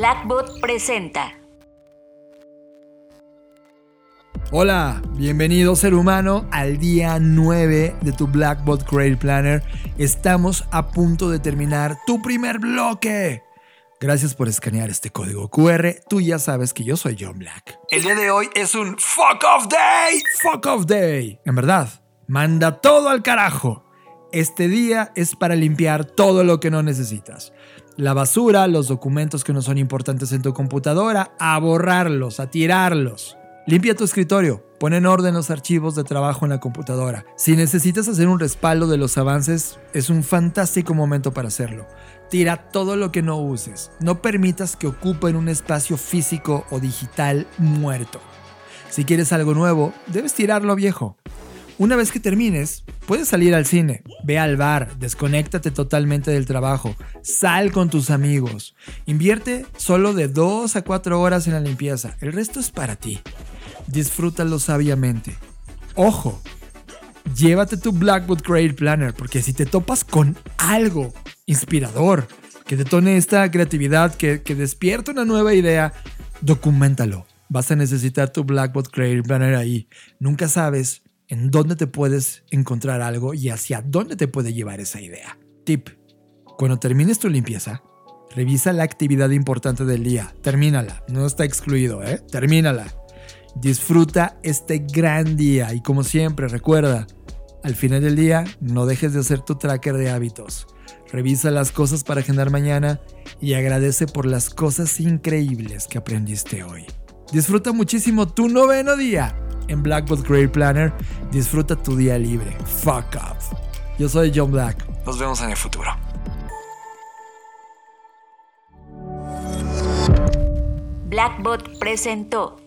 Blackbot presenta. Hola, bienvenido ser humano al día 9 de tu Blackbot Create Planner. Estamos a punto de terminar tu primer bloque. Gracias por escanear este código QR. Tú ya sabes que yo soy John Black. El día de hoy es un fuck off day. Fuck off day. En verdad, manda todo al carajo. Este día es para limpiar todo lo que no necesitas la basura, los documentos que no son importantes en tu computadora, a borrarlos, a tirarlos. Limpia tu escritorio, pon en orden los archivos de trabajo en la computadora. Si necesitas hacer un respaldo de los avances, es un fantástico momento para hacerlo. Tira todo lo que no uses. No permitas que ocupen un espacio físico o digital muerto. Si quieres algo nuevo, debes tirarlo viejo. Una vez que termines, puedes salir al cine, ve al bar, desconéctate totalmente del trabajo, sal con tus amigos, invierte solo de 2 a 4 horas en la limpieza, el resto es para ti. Disfrútalo sabiamente. Ojo, llévate tu Blackwood Create Planner, porque si te topas con algo inspirador, que detone esta creatividad, que, que despierta una nueva idea, documentalo. Vas a necesitar tu Blackwood Create Planner ahí. Nunca sabes en dónde te puedes encontrar algo y hacia dónde te puede llevar esa idea. Tip. Cuando termines tu limpieza, revisa la actividad importante del día. Termínala. No está excluido, ¿eh? Termínala. Disfruta este gran día y como siempre, recuerda, al final del día, no dejes de hacer tu tracker de hábitos. Revisa las cosas para agendar mañana y agradece por las cosas increíbles que aprendiste hoy. Disfruta muchísimo tu noveno día en Blackboard Create Planner. Disfruta tu día libre. Fuck off. Yo soy John Black. Nos vemos en el futuro. Blackbot presentó